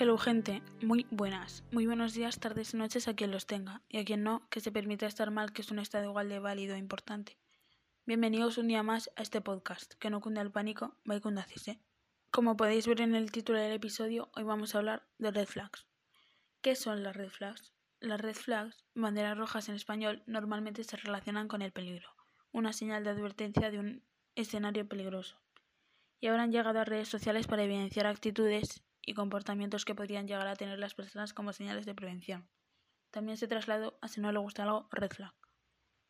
Hello gente, muy buenas, muy buenos días, tardes y noches a quien los tenga, y a quien no, que se permita estar mal, que es un estado igual de válido e importante. Bienvenidos un día más a este podcast, que no cunde el pánico, va y cundacise. Como podéis ver en el título del episodio, hoy vamos a hablar de red flags. ¿Qué son las red flags? Las red flags, banderas rojas en español, normalmente se relacionan con el peligro, una señal de advertencia de un escenario peligroso. Y ahora han llegado a redes sociales para evidenciar actitudes y comportamientos que podrían llegar a tener las personas como señales de prevención. También se trasladó a si no le gusta algo, red flag.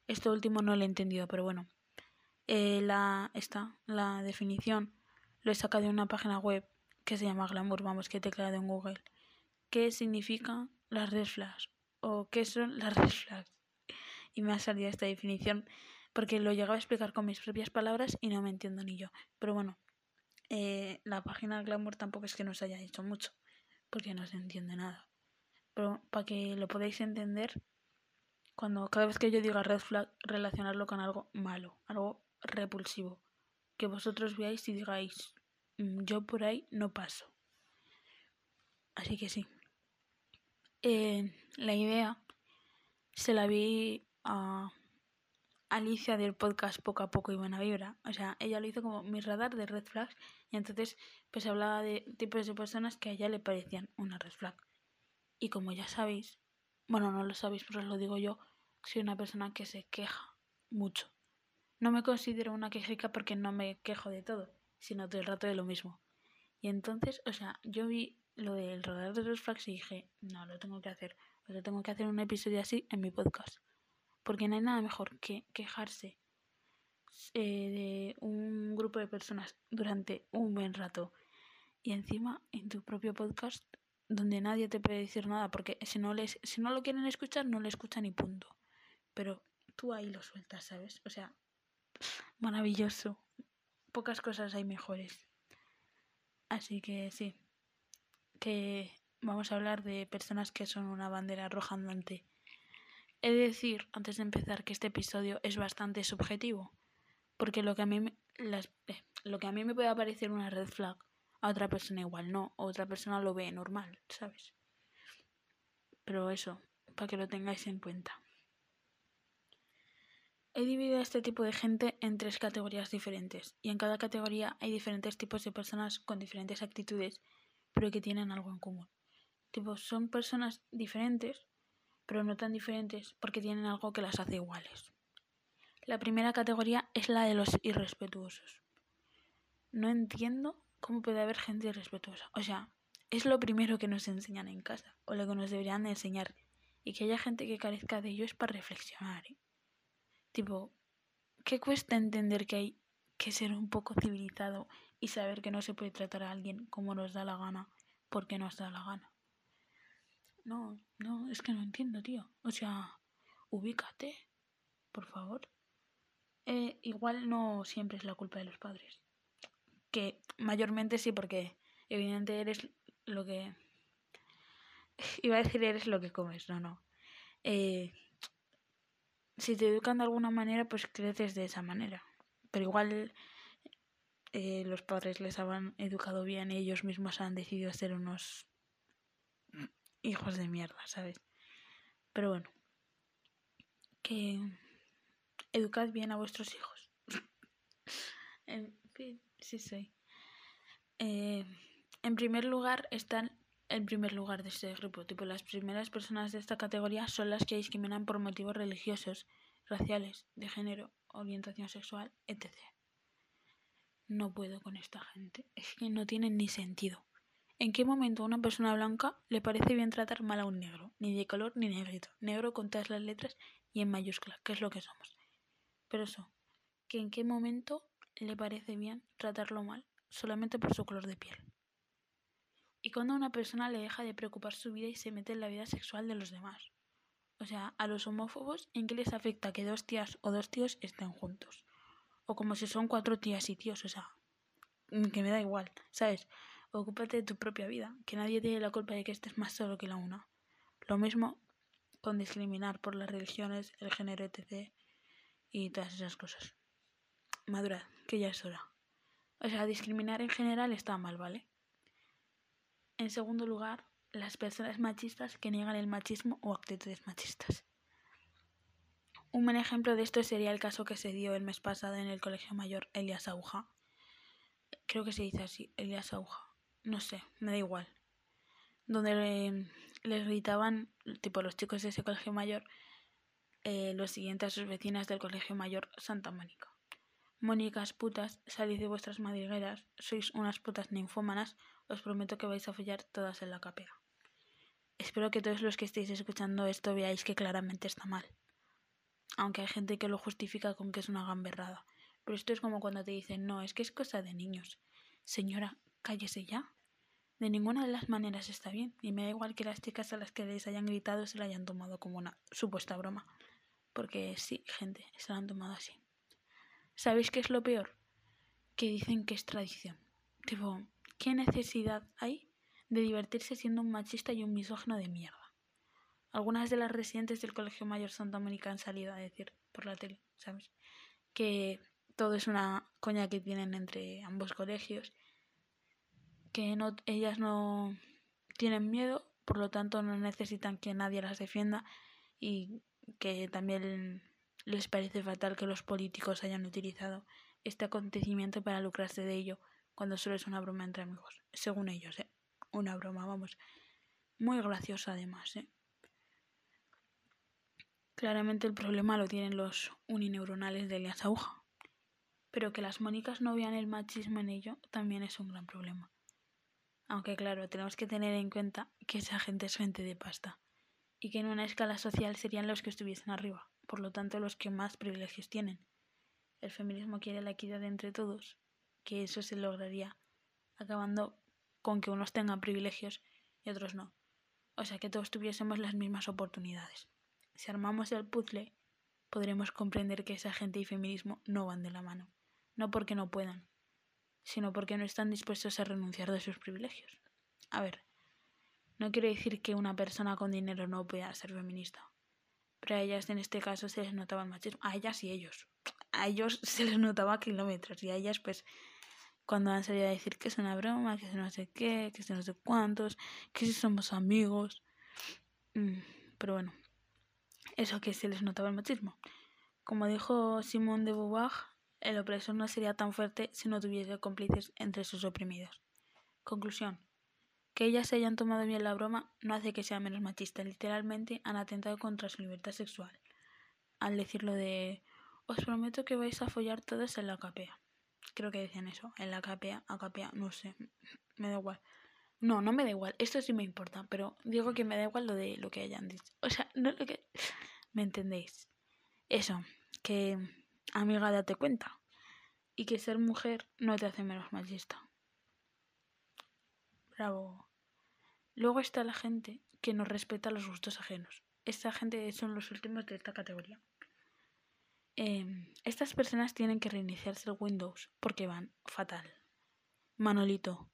Esto último no lo he entendido, pero bueno. Eh, la, esta, la definición lo he sacado de una página web que se llama Glamour, vamos, que he tecleado en Google. ¿Qué significa las red flags? ¿O qué son las red flags? Y me ha salido esta definición porque lo llegaba a explicar con mis propias palabras y no me entiendo ni yo. Pero bueno, eh, la página Glamour tampoco es que nos haya dicho mucho, porque no se entiende nada. Pero para que lo podáis entender, cuando cada vez que yo diga red flag, relacionarlo con algo malo, algo repulsivo, que vosotros veáis y digáis, mm, yo por ahí no paso. Así que sí. Eh, la idea se la vi a Alicia del podcast Poco a Poco y Buena Vibra. O sea, ella lo hizo como mi radar de red flags y entonces pues hablaba de tipos de personas que a ella le parecían una red flag. Y como ya sabéis, bueno, no lo sabéis, pero os lo digo yo, soy una persona que se queja mucho. No me considero una quejica porque no me quejo de todo, sino todo el rato de lo mismo. Y entonces, o sea, yo vi lo del radar de red flags y dije, no, lo tengo que hacer. O sea, tengo que hacer un episodio así en mi podcast porque no hay nada mejor que quejarse eh, de un grupo de personas durante un buen rato y encima en tu propio podcast donde nadie te puede decir nada porque si no les si no lo quieren escuchar no lo escuchan y punto. Pero tú ahí lo sueltas sabes o sea maravilloso. Pocas cosas hay mejores. Así que sí que vamos a hablar de personas que son una bandera roja andante He de decir, antes de empezar, que este episodio es bastante subjetivo, porque lo que a mí me, eh, lo que a mí me puede parecer una red flag, a otra persona igual no, o otra persona lo ve normal, ¿sabes? Pero eso, para que lo tengáis en cuenta. He dividido a este tipo de gente en tres categorías diferentes, y en cada categoría hay diferentes tipos de personas con diferentes actitudes, pero que tienen algo en común. Tipo, son personas diferentes, pero no tan diferentes porque tienen algo que las hace iguales. La primera categoría es la de los irrespetuosos. No entiendo cómo puede haber gente irrespetuosa. O sea, es lo primero que nos enseñan en casa, o lo que nos deberían enseñar. Y que haya gente que carezca de ello es para reflexionar. ¿eh? Tipo, ¿qué cuesta entender que hay que ser un poco civilizado y saber que no se puede tratar a alguien como nos da la gana porque nos da la gana? No, no, es que no entiendo, tío. O sea, ubícate, por favor. Eh, igual no siempre es la culpa de los padres. Que mayormente sí, porque evidentemente eres lo que... Iba a decir eres lo que comes, no, no. Eh, si te educan de alguna manera, pues creces de esa manera. Pero igual eh, los padres les han educado bien y ellos mismos han decidido ser unos hijos de mierda, ¿sabes? Pero bueno, que educad bien a vuestros hijos. en sí soy. Eh, en primer lugar están en primer lugar de este grupo. Tipo, las primeras personas de esta categoría son las que discriminan por motivos religiosos, raciales, de género, orientación sexual, etc. No puedo con esta gente. Es que no tienen ni sentido. ¿En qué momento a una persona blanca le parece bien tratar mal a un negro? Ni de color ni negrito. Negro con todas las letras y en mayúscula, que es lo que somos. Pero eso, que en qué momento le parece bien tratarlo mal solamente por su color de piel. Y cuando a una persona le deja de preocupar su vida y se mete en la vida sexual de los demás. O sea, a los homófobos, ¿en qué les afecta que dos tías o dos tíos estén juntos? O como si son cuatro tías y tíos, o sea, que me da igual, ¿sabes? Ocúpate de tu propia vida, que nadie tiene la culpa de que estés más solo que la una. Lo mismo con discriminar por las religiones, el género, etc. y todas esas cosas. Madura, que ya es hora. O sea, discriminar en general está mal, ¿vale? En segundo lugar, las personas machistas que niegan el machismo o actitudes machistas. Un buen ejemplo de esto sería el caso que se dio el mes pasado en el Colegio Mayor Elias Auja. Creo que se dice así, Elias Auja. No sé, me da igual. Donde les gritaban, tipo los chicos de ese colegio mayor, eh, lo siguiente a sus vecinas del colegio mayor Santa Mónica. Mónicas putas, salid de vuestras madrigueras, sois unas putas ninfómanas, os prometo que vais a follar todas en la capea. Espero que todos los que estéis escuchando esto veáis que claramente está mal aunque hay gente que lo justifica con que es una gamberrada. Pero esto es como cuando te dicen, no, es que es cosa de niños. Señora, cállese ya. De ninguna de las maneras está bien, y me da igual que las chicas a las que les hayan gritado se la hayan tomado como una supuesta broma. Porque sí, gente, se la han tomado así. ¿Sabéis qué es lo peor? Que dicen que es tradición. Tipo, ¿qué necesidad hay de divertirse siendo un machista y un misógino de mierda? Algunas de las residentes del Colegio Mayor Santa Mónica han salido a decir por la tele, ¿sabes? Que todo es una coña que tienen entre ambos colegios, que no, ellas no tienen miedo, por lo tanto no necesitan que nadie las defienda y que también les parece fatal que los políticos hayan utilizado este acontecimiento para lucrarse de ello cuando solo es una broma entre amigos, según ellos, ¿eh? Una broma, vamos. Muy graciosa además, ¿eh? Claramente el problema lo tienen los unineuronales de Elias Aguja. Pero que las Mónicas no vean el machismo en ello también es un gran problema. Aunque claro, tenemos que tener en cuenta que esa gente es gente de pasta y que en una escala social serían los que estuviesen arriba, por lo tanto los que más privilegios tienen. El feminismo quiere la equidad entre todos, que eso se lograría acabando con que unos tengan privilegios y otros no. O sea, que todos tuviésemos las mismas oportunidades. Si armamos el puzzle, podremos comprender que esa gente y feminismo no van de la mano. No porque no puedan, sino porque no están dispuestos a renunciar de sus privilegios. A ver, no quiero decir que una persona con dinero no pueda ser feminista, pero a ellas en este caso se les notaba el machismo. A ellas y ellos. A ellos se les notaba kilómetros y a ellas pues cuando han salido a decir que es una broma, que es no sé qué, que es no sé cuántos, que si somos amigos. Mm, pero bueno, eso que se les notaba el machismo. Como dijo Simone de Beauvoir, el opresor no sería tan fuerte si no tuviese cómplices entre sus oprimidos. Conclusión. Que ellas se hayan tomado bien la broma no hace que sea menos machista. Literalmente han atentado contra su libertad sexual. Al decirlo de os prometo que vais a follar todos en la capea. Creo que decían eso. En la capea, a capea, no sé. Me da igual. No, no me da igual. Esto sí me importa. Pero digo que me da igual lo de lo que hayan dicho. O sea, no lo que. ¿Me entendéis? Eso, que amiga date cuenta. Y que ser mujer no te hace menos machista. Bravo. Luego está la gente que no respeta los gustos ajenos. Esta gente son los últimos de esta categoría. Em, estas personas tienen que reiniciarse el Windows porque van fatal. Manolito,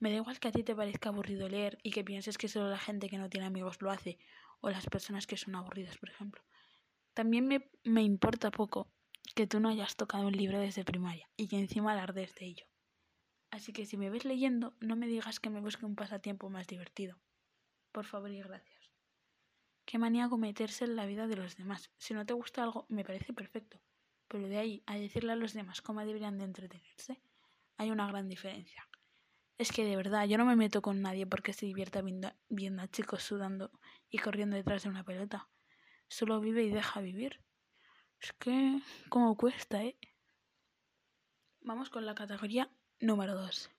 me da igual que a ti te parezca aburrido leer y que pienses que solo la gente que no tiene amigos lo hace, o las personas que son aburridas, por ejemplo. También me, me importa poco que tú no hayas tocado un libro desde primaria y que encima alardes de ello. Así que si me ves leyendo, no me digas que me busque un pasatiempo más divertido. Por favor y gracias. Qué manía meterse en la vida de los demás. Si no te gusta algo, me parece perfecto. Pero de ahí a decirle a los demás cómo deberían de entretenerse, hay una gran diferencia. Es que de verdad, yo no me meto con nadie porque se divierta viendo, a chicos sudando y corriendo detrás de una pelota. Solo vive y deja vivir. Es que, como cuesta, ¿eh? Vamos con la categoría número 2,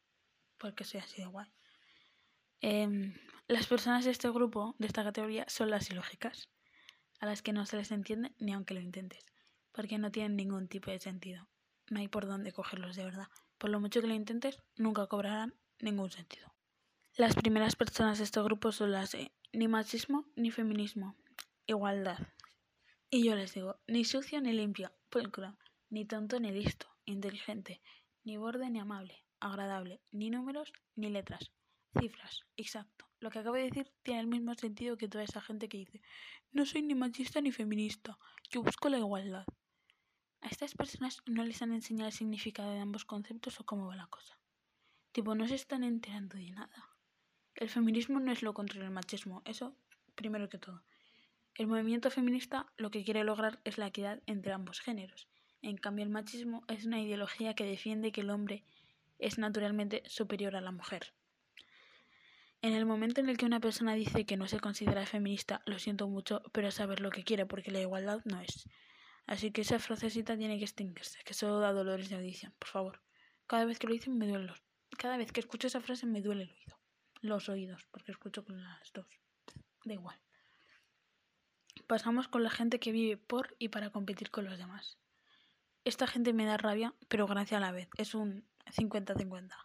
porque soy así de guay. Em, las personas de este grupo, de esta categoría, son las ilógicas, a las que no se les entiende ni aunque lo intentes, porque no tienen ningún tipo de sentido. No hay por dónde cogerlos de verdad. Por lo mucho que lo intentes, nunca cobrarán ningún sentido. Las primeras personas de este grupo son las de ni machismo ni feminismo, igualdad. Y yo les digo, ni sucio ni limpio, pulcro, ni tonto ni listo, inteligente, ni borde ni amable, agradable, ni números ni letras, cifras, exacto. Lo que acabo de decir tiene el mismo sentido que toda esa gente que dice, no soy ni machista ni feminista, yo busco la igualdad. A estas personas no les han enseñado el significado de ambos conceptos o cómo va la cosa. Tipo, no se están enterando de nada. El feminismo no es lo contrario al machismo, eso primero que todo. El movimiento feminista lo que quiere lograr es la equidad entre ambos géneros. En cambio, el machismo es una ideología que defiende que el hombre es naturalmente superior a la mujer. En el momento en el que una persona dice que no se considera feminista, lo siento mucho, pero saber lo que quiere, porque la igualdad no es. Así que esa frasecita tiene que extinguirse, que solo da dolores de audición, por favor. Cada vez que lo dicen me duelen los... Cada vez que escucho esa frase me duele el oído. Los oídos, porque escucho con las dos. Da igual. Pasamos con la gente que vive por y para competir con los demás. Esta gente me da rabia, pero gracia a la vez. Es un 50-50.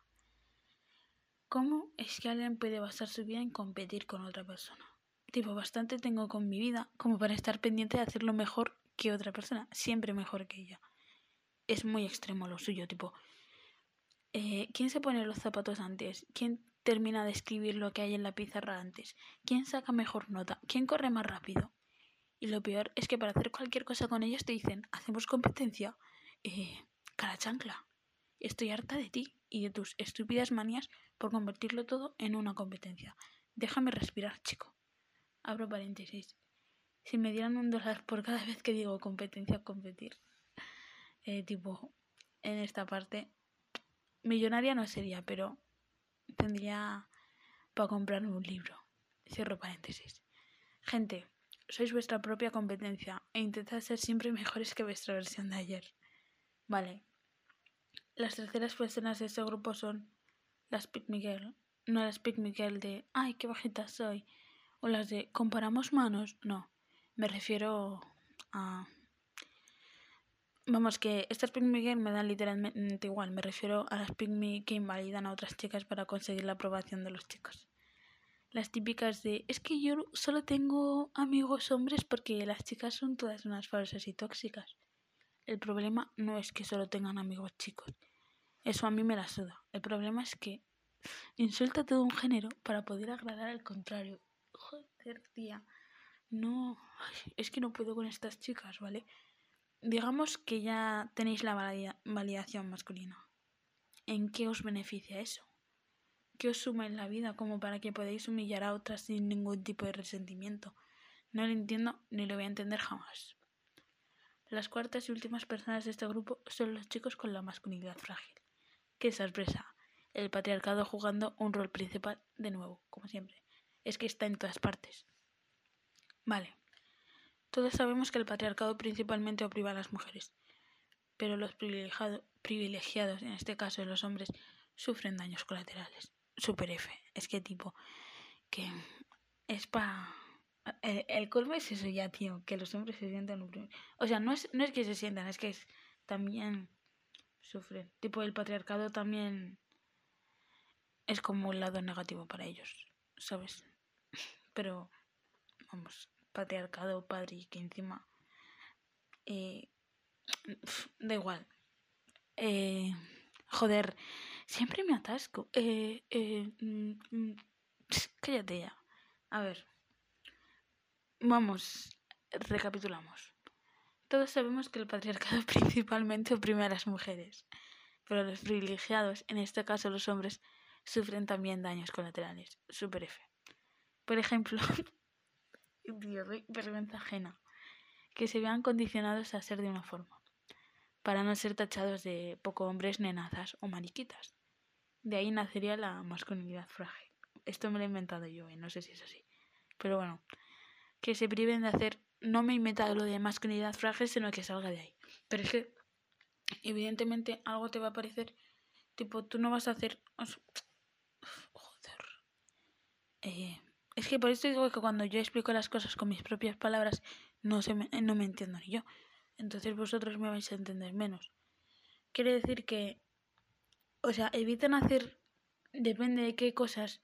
¿Cómo es que alguien puede basar su vida en competir con otra persona? Tipo, bastante tengo con mi vida como para estar pendiente de hacerlo mejor que otra persona, siempre mejor que ella. Es muy extremo lo suyo, tipo, eh, ¿quién se pone los zapatos antes? ¿Quién termina de escribir lo que hay en la pizarra antes? ¿Quién saca mejor nota? ¿Quién corre más rápido? Y lo peor es que para hacer cualquier cosa con ellos te dicen, hacemos competencia. Eh, cara chancla. Estoy harta de ti y de tus estúpidas manías por convertirlo todo en una competencia. Déjame respirar, chico. Abro paréntesis. Si me dieran un dólar por cada vez que digo competencia, competir. Eh, tipo, en esta parte, millonaria no sería, pero tendría para comprarme un libro. Cierro paréntesis. Gente, sois vuestra propia competencia e intentad ser siempre mejores que vuestra versión de ayer. Vale, las terceras personas de este grupo son las Pick Miguel, no las Pick Miguel de ¡ay, qué bajita soy! o las de ¿comparamos manos? No, me refiero a... Vamos, que estas Pick Miguel me dan literalmente igual, me refiero a las Pick Me que invalidan a otras chicas para conseguir la aprobación de los chicos. Las típicas de es que yo solo tengo amigos hombres porque las chicas son todas unas falsas y tóxicas. El problema no es que solo tengan amigos chicos. Eso a mí me la suda. El problema es que insulta todo un género para poder agradar al contrario. Joder, tía. No, es que no puedo con estas chicas, ¿vale? Digamos que ya tenéis la validación masculina. ¿En qué os beneficia eso? ¿Qué os suma en la vida como para que podáis humillar a otras sin ningún tipo de resentimiento? No lo entiendo ni lo voy a entender jamás. Las cuartas y últimas personas de este grupo son los chicos con la masculinidad frágil. ¡Qué sorpresa! El patriarcado jugando un rol principal de nuevo, como siempre. Es que está en todas partes. Vale. Todos sabemos que el patriarcado principalmente oprime a las mujeres, pero los privilegiados, en este caso los hombres, sufren daños colaterales. Super F. Es que tipo, que es para el, el, colmo es eso ya, tío, que los hombres se sientan. O sea, no es, no es que se sientan, es que es, también sufren. Tipo, el patriarcado también es como un lado negativo para ellos, ¿sabes? Pero, vamos, patriarcado, padre, que encima... Eh, da igual. Eh, joder, siempre me atasco. Eh, eh, mm, mm, cállate ya. A ver. Vamos, recapitulamos. Todos sabemos que el patriarcado principalmente oprime a las mujeres, pero los privilegiados, en este caso los hombres, sufren también daños colaterales. Super F. Por ejemplo, vergüenza ajena, que se vean condicionados a ser de una forma, para no ser tachados de poco hombres, nenazas o mariquitas. De ahí nacería la masculinidad frágil. Esto me lo he inventado yo, y no sé si es así. Pero bueno, que se priven de hacer, no me he inventado lo de masculinidad frágil, sino que salga de ahí. Pero es que, evidentemente, algo te va a parecer, tipo, tú no vas a hacer... Joder. Eh, es que por eso digo que cuando yo explico las cosas con mis propias palabras, no, se me, no me entiendo ni yo. Entonces vosotros me vais a entender menos. Quiere decir que, o sea, eviten hacer, depende de qué cosas,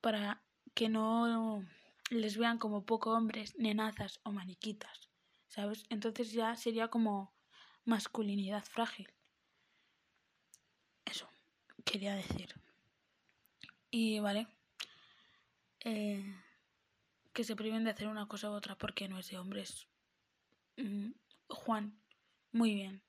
para que no les vean como poco hombres, nenazas o maniquitas, ¿sabes? Entonces ya sería como masculinidad frágil. Eso, quería decir. Y vale, eh, que se priven de hacer una cosa u otra porque no es de hombres. Mm, Juan, muy bien.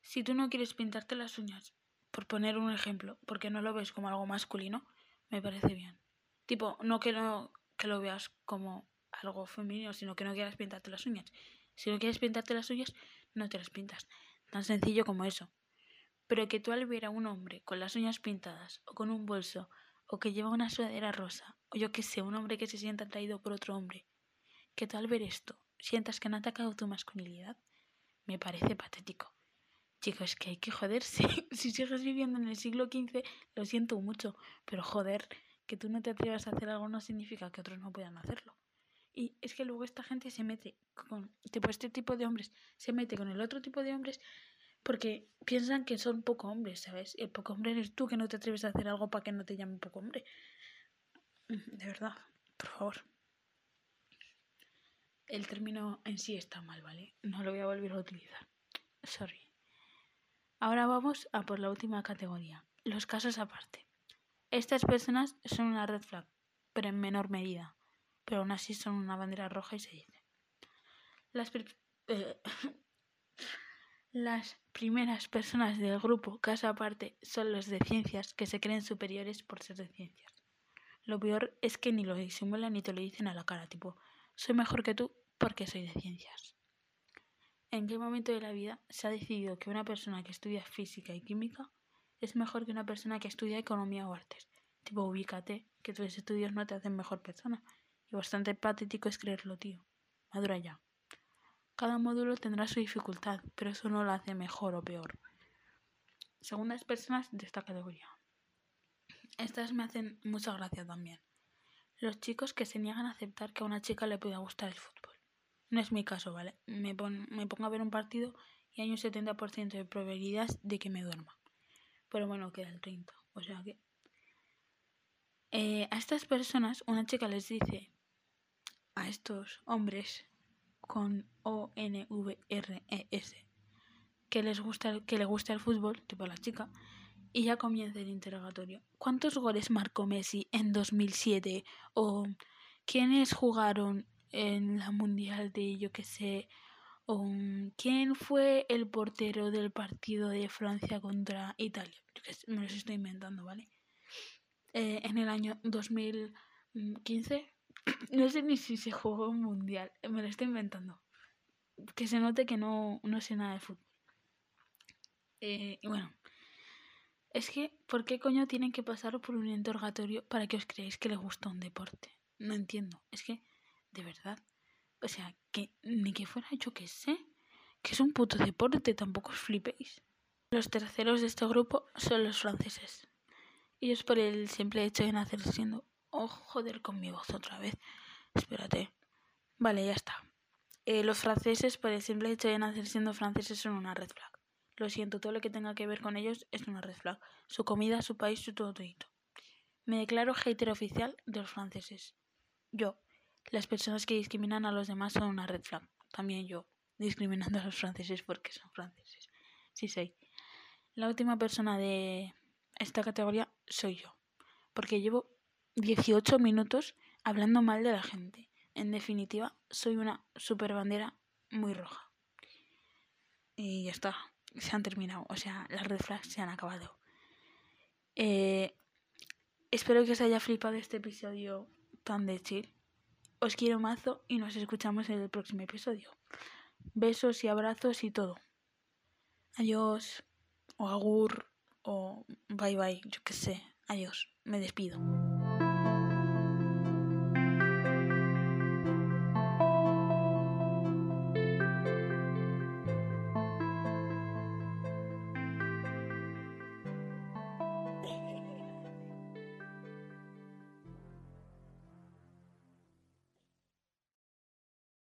Si tú no quieres pintarte las uñas, por poner un ejemplo, porque no lo ves como algo masculino, me parece bien. Tipo, no que, no que lo veas como algo femenino, sino que no quieras pintarte las uñas. Si no quieres pintarte las uñas, no te las pintas. Tan sencillo como eso. Pero que tú al ver a un hombre con las uñas pintadas, o con un bolso, o que lleva una sudadera rosa, o yo qué sé, un hombre que se sienta atraído por otro hombre, que tú al ver esto sientas que han atacado tu masculinidad, me parece patético. Chicos, que hay que joderse. si sigues viviendo en el siglo XV, lo siento mucho, pero joder, que tú no te atrevas a hacer algo no significa que otros no puedan hacerlo. Y es que luego esta gente se mete con, tipo, este tipo de hombres se mete con el otro tipo de hombres porque piensan que son poco hombres, ¿sabes? El poco hombre eres tú que no te atreves a hacer algo para que no te llamen poco hombre. De verdad, por favor. El término en sí está mal, ¿vale? No lo voy a volver a utilizar. Sorry. Ahora vamos a por la última categoría, los casos aparte. Estas personas son una red flag, pero en menor medida pero aún así son una bandera roja y se dice. Las, eh, primeras personas del grupo, caso aparte, son los de ciencias que se creen superiores por ser de ciencias. Lo peor es que ni lo disimulan ni te lo dicen a la cara, tipo, soy mejor que tú porque soy de ciencias. ¿En qué momento de la vida se ha decidido que una persona que estudia física y química es mejor que una persona que estudia economía o artes? Tipo, ubícate, que tus estudios no te hacen mejor persona, y bastante patético es creerlo, tío. Madura ya. Cada módulo tendrá su dificultad, pero eso no lo hace mejor o peor. Segundas personas de esta categoría. Estas me hacen mucha gracia también. Los chicos que se niegan a aceptar que a una chica le pueda gustar el fútbol. No es mi caso, ¿vale? Me, me pongo a ver un partido y hay un 70% de probabilidades de que me duerma. Pero bueno, queda el 30%. O sea que... Eh, a estas personas una chica les dice a estos hombres con O N V R E S que les gusta que le gusta el fútbol, tipo la chica, y ya comienza el interrogatorio. ¿Cuántos goles marcó Messi en 2007? O quiénes jugaron en la mundial de yo que sé? O quién fue el portero del partido de Francia contra Italia? me los estoy inventando, ¿vale? Eh, en el año 2015 no sé ni si se jugó un mundial. Me lo estoy inventando. Que se note que no, no sé nada de fútbol. Eh, bueno. Es que, ¿por qué coño tienen que pasar por un interrogatorio para que os creáis que les gusta un deporte? No entiendo. Es que, de verdad. O sea, que ni que fuera yo que sé. Que es un puto deporte, tampoco os flipéis. Los terceros de este grupo son los franceses. Ellos por el simple hecho de nacer siendo Oh, joder con mi voz otra vez. Espérate. Vale, ya está. Eh, los franceses, por el simple hecho de nacer siendo franceses, son una red flag. Lo siento, todo lo que tenga que ver con ellos es una red flag. Su comida, su país, su todo. Me declaro hater oficial de los franceses. Yo. Las personas que discriminan a los demás son una red flag. También yo, discriminando a los franceses porque son franceses. Sí soy. La última persona de esta categoría soy yo. Porque llevo 18 minutos hablando mal de la gente. En definitiva, soy una super bandera muy roja. Y ya está, se han terminado. O sea, las red flags se han acabado. Eh, espero que os haya flipado este episodio tan de chill. Os quiero mazo y nos escuchamos en el próximo episodio. Besos y abrazos y todo. Adiós. O agur. O bye bye. Yo qué sé. Adiós. Me despido.